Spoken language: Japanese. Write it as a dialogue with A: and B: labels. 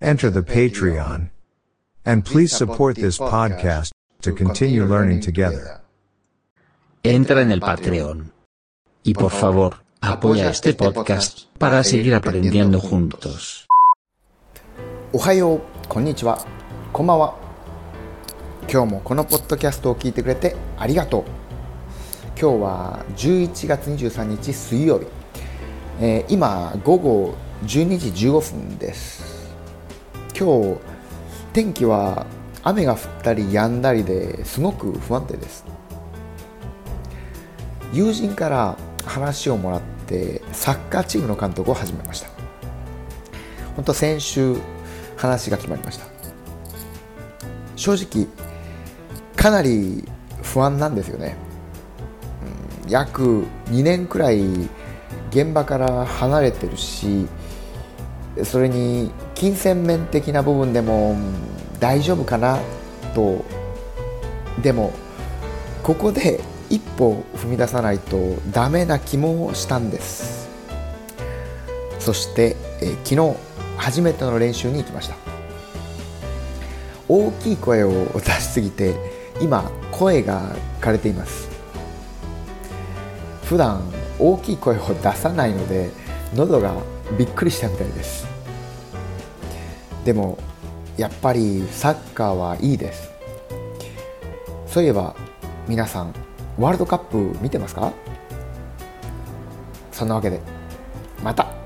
A: enter the Patreon. And please support this podcast to continue learning together.
B: Entra en el Patreon. Y por favor, apoya este podcast para seguir aprendiendo juntos.
C: おはよう、こんにちは、こんばんは。今日もこのポッドキャストを聞いてくれてありがとう。今日は11月23日水曜日。えー今午後12時15分です。今日天気は雨が降ったり止んだりですごく不安定です。友人から話をもらってサッカーチームの監督を始めました。本当先週話が決まりました正直かなり不安なんですよね、うん約2年くらい現場から離れてるしそれに金銭面的な部分でも大丈夫かなと。でもここで一歩踏み出さないとダメな気もしたんです。そして、えー昨日初めての練習に行きました。大きい声を出しすぎて今声が枯れています。普段大きい声を出さないので喉がびっくりしたみたいです。でもやっぱりサッカーはいいです。そういえば皆さんワールドカップ見てますか？そんなわけでまた。